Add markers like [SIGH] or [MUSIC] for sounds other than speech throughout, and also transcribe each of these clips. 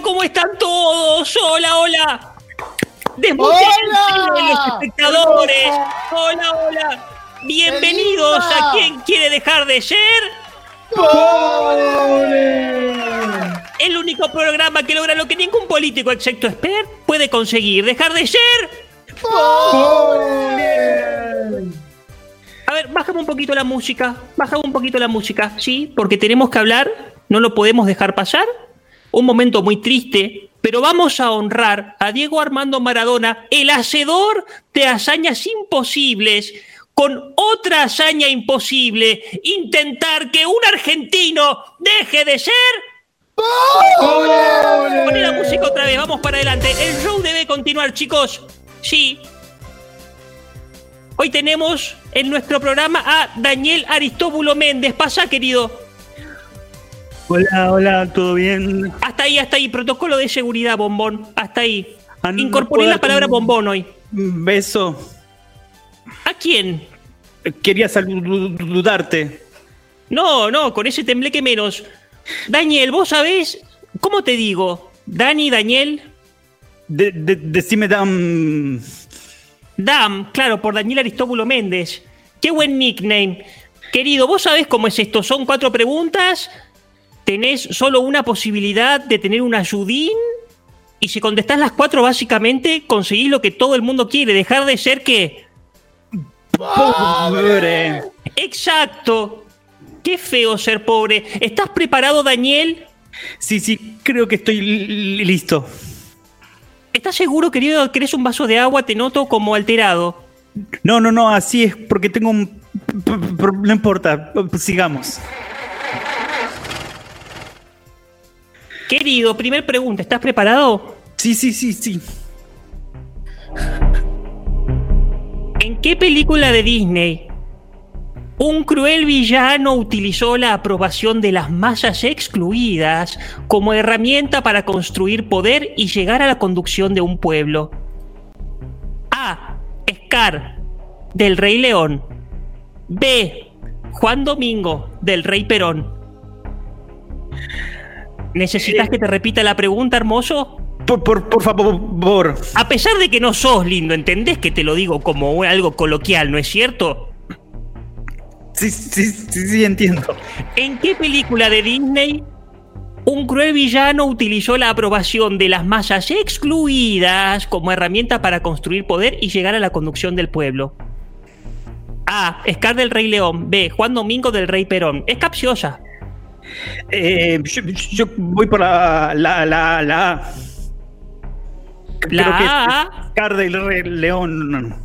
Hola, ¿cómo están todos? Hola, hola. Desmutense los espectadores. Hola, hola. Bienvenidos a quien quiere dejar de ser. El único programa que logra lo que ningún político excepto expert puede conseguir. Dejar de ser. A ver, bájame un poquito la música. Bájame un poquito la música, ¿sí? Porque tenemos que hablar. No lo podemos dejar pasar. Un momento muy triste. Pero vamos a honrar a Diego Armando Maradona, el hacedor de hazañas imposibles, con otra hazaña imposible, intentar que un argentino deje de ser... Pone la música otra vez, vamos para adelante. El show debe continuar, chicos. Sí. Hoy tenemos en nuestro programa a Daniel Aristóbulo Méndez. Pasa, querido. Hola, hola, ¿todo bien? Hasta ahí, hasta ahí. Protocolo de seguridad, bombón. Hasta ahí. Ah, no Incorporé la palabra bombón hoy. Beso. ¿A quién? Quería saludarte. No, no, con ese tembleque menos. Daniel, vos sabés, ¿cómo te digo? Dani, Daniel, De- de- decime, Dan. Dam, claro, por Daniel Aristóbulo Méndez. Qué buen nickname. Querido, ¿vos sabés cómo es esto? Son cuatro preguntas, tenés solo una posibilidad de tener un ayudín, y si contestás las cuatro, básicamente conseguís lo que todo el mundo quiere, dejar de ser que... Pobre. Exacto. Qué feo ser pobre. ¿Estás preparado, Daniel? Sí, sí, creo que estoy li- listo. ¿Estás seguro, querido? ¿Querés un vaso de agua? Te noto como alterado. No, no, no, así es, porque tengo un. No importa, sigamos. Querido, primer pregunta, ¿estás preparado? Sí, sí, sí, sí. ¿En qué película de Disney un cruel villano utilizó la aprobación de las masas excluidas como herramienta para construir poder y llegar a la conducción de un pueblo? A. Scar, del Rey León. B. Juan Domingo, del Rey Perón. ¿Necesitas que te repita la pregunta, hermoso? Por, por, por favor. A pesar de que no sos lindo, ¿entendés que te lo digo como algo coloquial, no es cierto? Sí, sí, sí, sí, entiendo. ¿En qué película de Disney un cruel villano utilizó la aprobación de las masas excluidas como herramienta para construir poder y llegar a la conducción del pueblo? A. Scar del Rey León. B. Juan Domingo del Rey Perón. Es capciosa. Eh, yo, yo voy por la. La. La. La. La Creo que A. es Scar del Rey León. no, no.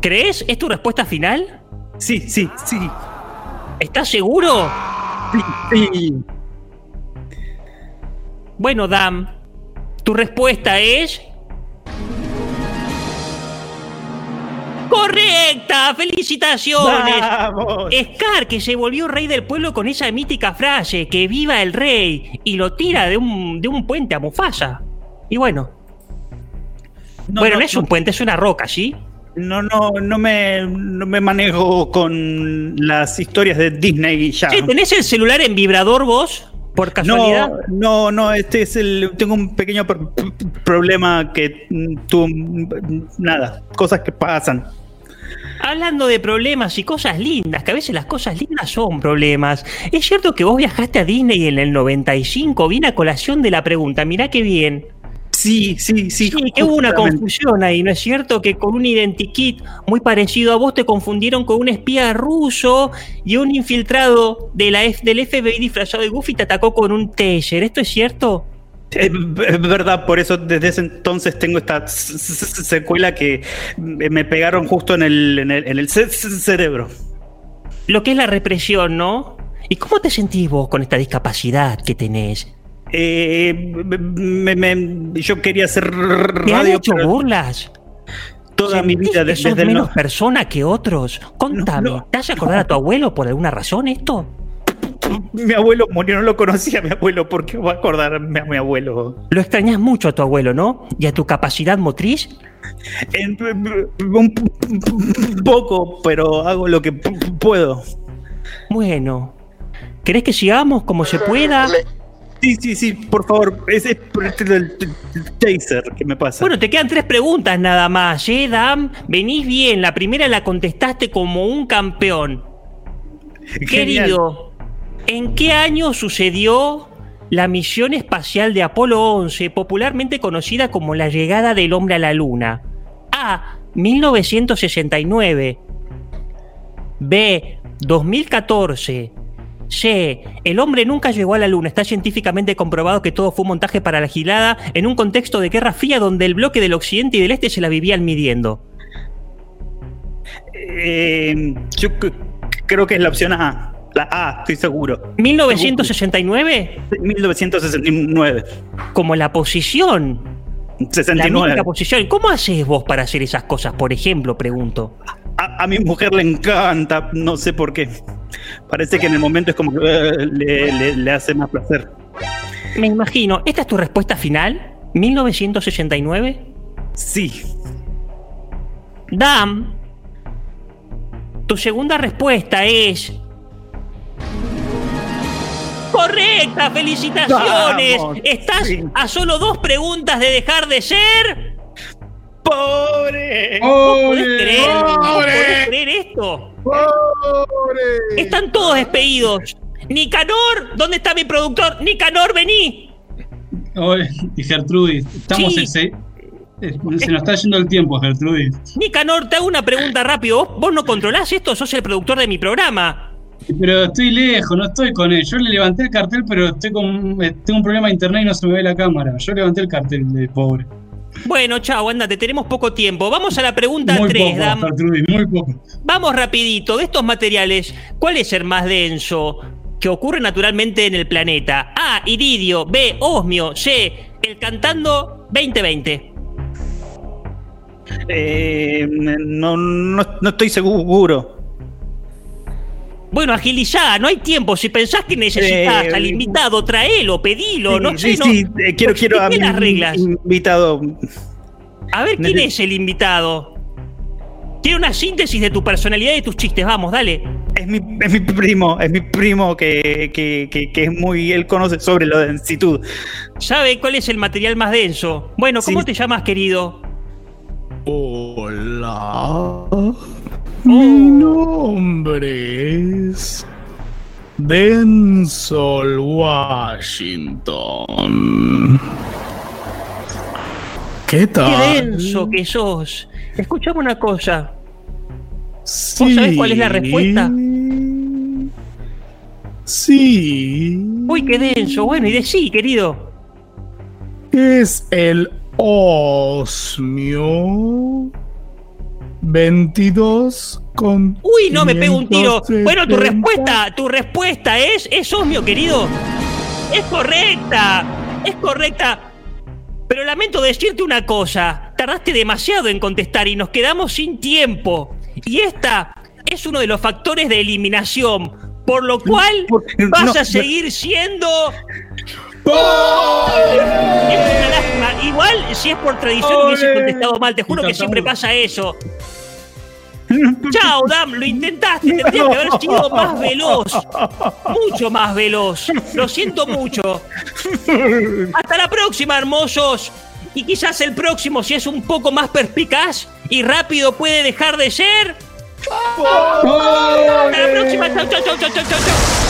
¿Crees? ¿Es tu respuesta final? Sí, sí, sí. ¿Estás seguro? Sí, sí. Bueno, Dam, tu respuesta es. ¡Correcta! ¡Felicitaciones! Vamos. Scar, que se volvió rey del pueblo con esa mítica frase, que viva el rey, y lo tira de un, de un puente a Mufasa. Y bueno, No, bueno, no, no, es un puente, es una roca, ¿sí? No, no, no me, no me manejo con las historias de Disney ya. Che, ¿tenés el celular en vibrador vos? Por casualidad. No, no, no, este es el. Tengo un pequeño pro- pro- problema que mm, tú. mm, Nada, cosas que pasan. Hablando de problemas y cosas lindas, que a veces las cosas lindas son problemas. Es cierto que vos viajaste a Disney en el 95, viene a colación de la pregunta, mirá qué bien. Sí, sí, sí. Sí, que hubo una confusión ahí, ¿no es cierto? Que con un identikit muy parecido a vos te confundieron con un espía ruso y un infiltrado de la F- del FBI disfrazado de Goofy te atacó con un taser. ¿Esto es cierto? Es es verdad, por eso desde ese entonces tengo esta secuela que me pegaron justo en el, en el, en el cerebro. Lo que es la represión, ¿no? ¿Y cómo te sentís vos con esta discapacidad que tenés? Eh, me- me- yo quería hacer ¿Te han radio hecho pero burlas? toda mi ¿Sentís vida que de- sos desde el menos no- persona que otros? Contame, No, no, ¿te hace acordar a tu abuelo por alguna razón esto? [LAUGHS] Mi abuelo murió, no lo conocía a mi abuelo, ¿por qué va a acordarme a mi abuelo? Lo extrañas mucho a tu abuelo, ¿no? ¿Y a tu capacidad motriz? En- un poco, pero hago lo que puedo. Bueno, ¿querés que sigamos como se pueda? Sí, sí, sí, por favor. Es, es por el, taser que me pasa. Bueno, te quedan tres preguntas nada más, ¿eh, Dam? Venís bien, la primera la contestaste como un campeón. Genial. Querido, ¿en qué año sucedió la misión espacial de Apolo 11, popularmente conocida como la llegada del hombre a la Luna? A. 1969. B. 2014. C. El hombre nunca llegó a la Luna. Está científicamente comprobado que todo fue un montaje para la gilada en un contexto de guerra fría donde el bloque del occidente y del este se la vivían midiendo. Eh, yo creo que es la opción A. La A, estoy seguro. 1969 1969. como la posición. La 69. mítica posición. ¿Cómo haces vos para hacer esas cosas, por ejemplo? Pregunto. A, a mi mujer le encanta, no sé por qué. Parece que en el momento es como que eh, le, le- le hace más placer. Me imagino. ¿Esta es tu respuesta final? ¿1969? Sí. Dam, tu segunda respuesta es. ¡Correcta! ¡Felicitaciones! Vamos, Estás sí. a solo dos preguntas de dejar de ser. ¡Pobre! ¿Vos podés creer? ¿Vos ¡Pobre! podés creer esto? ¡Pobre! Están todos despedidos. Nicanor, ¿dónde está mi productor? Nicanor, vení. Oye, y Gertrudis, estamos Sí. en se, eh, se nos está yendo el tiempo, Gertrudis. Nicanor, te hago una pregunta rápido. ¿Vos, vos no controlás esto? Sos el productor de mi programa. Pero estoy lejos, no estoy con él. Yo le levanté el cartel, pero estoy con, eh, tengo un problema de internet y no se me ve la cámara. Yo levanté el cartel de pobre. Bueno, chao, andate, tenemos poco tiempo. Vamos a la pregunta Muy 3, poco, Dam. Gertrudis, muy poco. Vamos rapidito, de estos materiales, ¿cuál es el más denso que ocurre naturalmente en el planeta? A, iridio, B, osmio, C, el cantando 2020. Eh, no, no, no estoy seguro. Bueno, agilizá, no hay tiempo. Si pensás que necesitas Eh, al invitado, traelo, pedilo, no sé, sí, no. sí, eh, quiero, quiero a mi las reglas. invitado. A ver, ¿quién Neces- es el invitado? Quiero una síntesis de tu personalidad y de tus chistes, vamos, dale. Es mi, es mi primo, es mi primo que, que, que, que es muy. Él conoce sobre la densitud. ¿Sabe cuál es el material más denso? Bueno, ¿cómo Sí. te llamas, querido? Hola. Mi nombre es Denzol Washington. ¿Qué tal? Qué denso que sos. Escuchame una cosa. Sí. sabés cuál es la respuesta? Sí. Uy, qué denso. Bueno, y de sí, querido. Es el osmio 22 con. Uy, no me pego un tiro. Bueno, tu 570. respuesta, tu respuesta es, es osmio, querido. Es correcta. Es correcta. Pero lamento decirte una cosa. Tardaste demasiado en contestar y nos quedamos sin tiempo. Y esta es uno de los factores de eliminación. Por lo cual vas a no. seguir siendo Es una lástima. Igual, si es por tradición, hubiese contestado mal. Te juro que siempre pasa eso. [LAUGHS] Chao, Dam, lo intentaste. [LAUGHS] Tendría que haber sido más veloz. Mucho más veloz. Lo siento mucho. Hasta la próxima, hermosos. Y quizás el próximo, si es un poco más perspicaz y rápido, puede dejar de ser. Hasta la próxima. Chau, chau, chau, chau, chau.